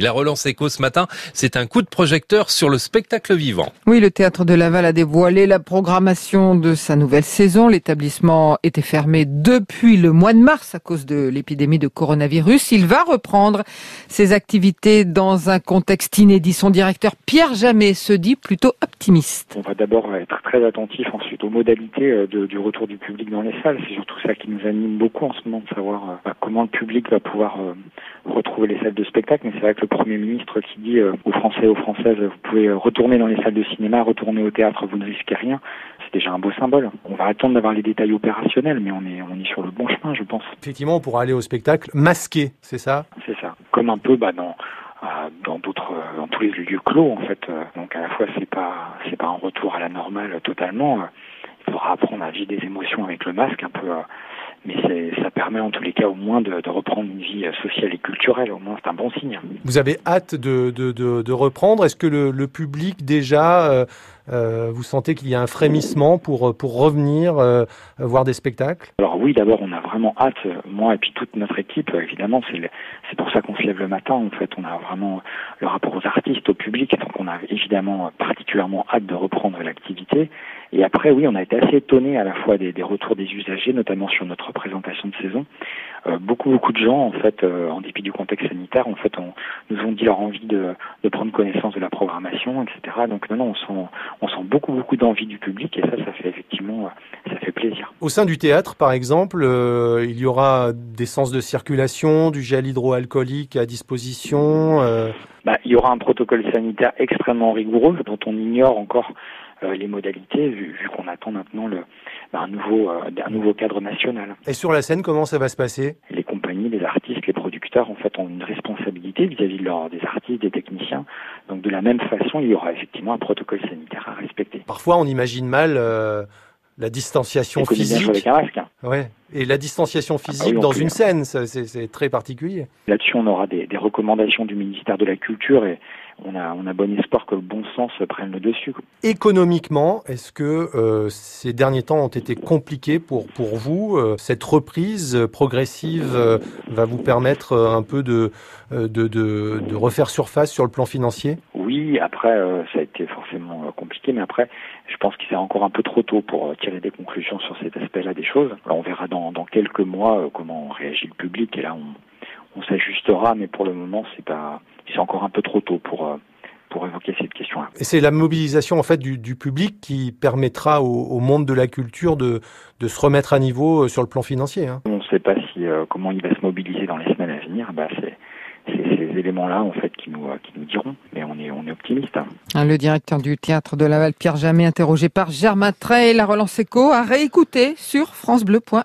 La relance éco ce matin, c'est un coup de projecteur sur le spectacle vivant. Oui, le théâtre de Laval a dévoilé la programmation de sa nouvelle saison. L'établissement était fermé depuis le mois de mars à cause de l'épidémie de coronavirus. Il va reprendre ses activités dans un contexte inédit. Son directeur Pierre Jamet se dit plutôt optimiste. On va d'abord être très attentif ensuite aux modalités euh, de, du retour du public dans les salles. C'est surtout ça qui nous anime beaucoup en ce moment de savoir euh, bah, comment le public va pouvoir euh, retrouver les salles de spectacle. Mais c'est vrai que Premier ministre qui dit euh, aux Français et aux Françaises, vous pouvez retourner dans les salles de cinéma, retourner au théâtre, vous ne risquez rien. C'est déjà un beau symbole. On va attendre d'avoir les détails opérationnels, mais on est, on est sur le bon chemin, je pense. Effectivement, on pourra aller au spectacle masqué, c'est ça? C'est ça. Comme un peu bah, dans dans d'autres dans tous les lieux clos en fait donc à la fois c'est pas c'est pas un retour à la normale totalement il faudra apprendre à vivre des émotions avec le masque un peu mais ça permet en tous les cas au moins de, de reprendre une vie sociale et culturelle. Au moins, c'est un bon signe. Vous avez hâte de, de, de reprendre Est-ce que le, le, public déjà, euh, euh, vous sentez qu'il y a un frémissement pour, pour revenir euh, voir des spectacles? Alors oui, d'abord, on a vraiment hâte, moi et puis toute notre équipe, évidemment, c'est pour ça qu'on se lève le matin. En fait, on a vraiment le rapport aux artistes, au public, donc on a évidemment particulièrement hâte de reprendre l'activité. Et après, oui, on a été assez étonnés à la fois des, des retours des usagers, notamment sur notre présentation de saison. Euh, beaucoup, beaucoup de gens, en fait, euh, en dépit du contexte sanitaire, en fait, on, nous ont dit leur envie de, de, prendre connaissance de la programmation, etc. Donc maintenant, on sent, on sent beaucoup, beaucoup d'envie du public, et ça, ça fait effectivement, ça fait plaisir. Au sein du théâtre, par exemple, euh, il y aura des sens de circulation, du gel hydroalcoolique à disposition. Bah, il y aura un protocole sanitaire extrêmement rigoureux dont on ignore encore euh, les modalités, vu, vu qu'on attend maintenant le, bah, un, nouveau, euh, un nouveau cadre national. Et sur la scène, comment ça va se passer? Les compagnies, les artistes, les producteurs, en fait, ont une responsabilité vis-à-vis de leur, des artistes, des techniciens. Donc, de la même façon, il y aura effectivement un protocole sanitaire à respecter. Parfois, on imagine mal euh, la distanciation physique. Avec un masque. Hein. Ouais. Et la distanciation physique ah bah oui, dans plus, une scène, c'est très particulier. Là-dessus, on aura des, des recommandations du ministère de la Culture et on a, on a bon espoir que le bon sens prenne le dessus. Économiquement, est-ce que euh, ces derniers temps ont été compliqués pour, pour vous euh, Cette reprise progressive euh, va vous permettre un peu de, de, de, de, refaire surface sur le plan financier? Oui, après, euh, ça a été forcément compliqué, mais après, pense qu'il est encore un peu trop tôt pour tirer des conclusions sur cet aspect-là des choses. Alors, on verra dans, dans quelques mois comment réagit le public, et là, on on s'ajustera, mais pour le moment, c'est pas, c'est encore un peu trop tôt pour euh, pour évoquer cette question-là. Et c'est la mobilisation en fait du, du public qui permettra au, au, monde de la culture de, de se remettre à niveau euh, sur le plan financier. Hein. On ne sait pas si euh, comment il va se mobiliser dans les semaines à venir. Bah, c'est ces fait qui nous diront, mais on est optimiste. Hein. Le directeur du théâtre de Laval, Pierre Jamais, interrogé par Germain Trey, la relance éco à réécouter sur francebleu.fr.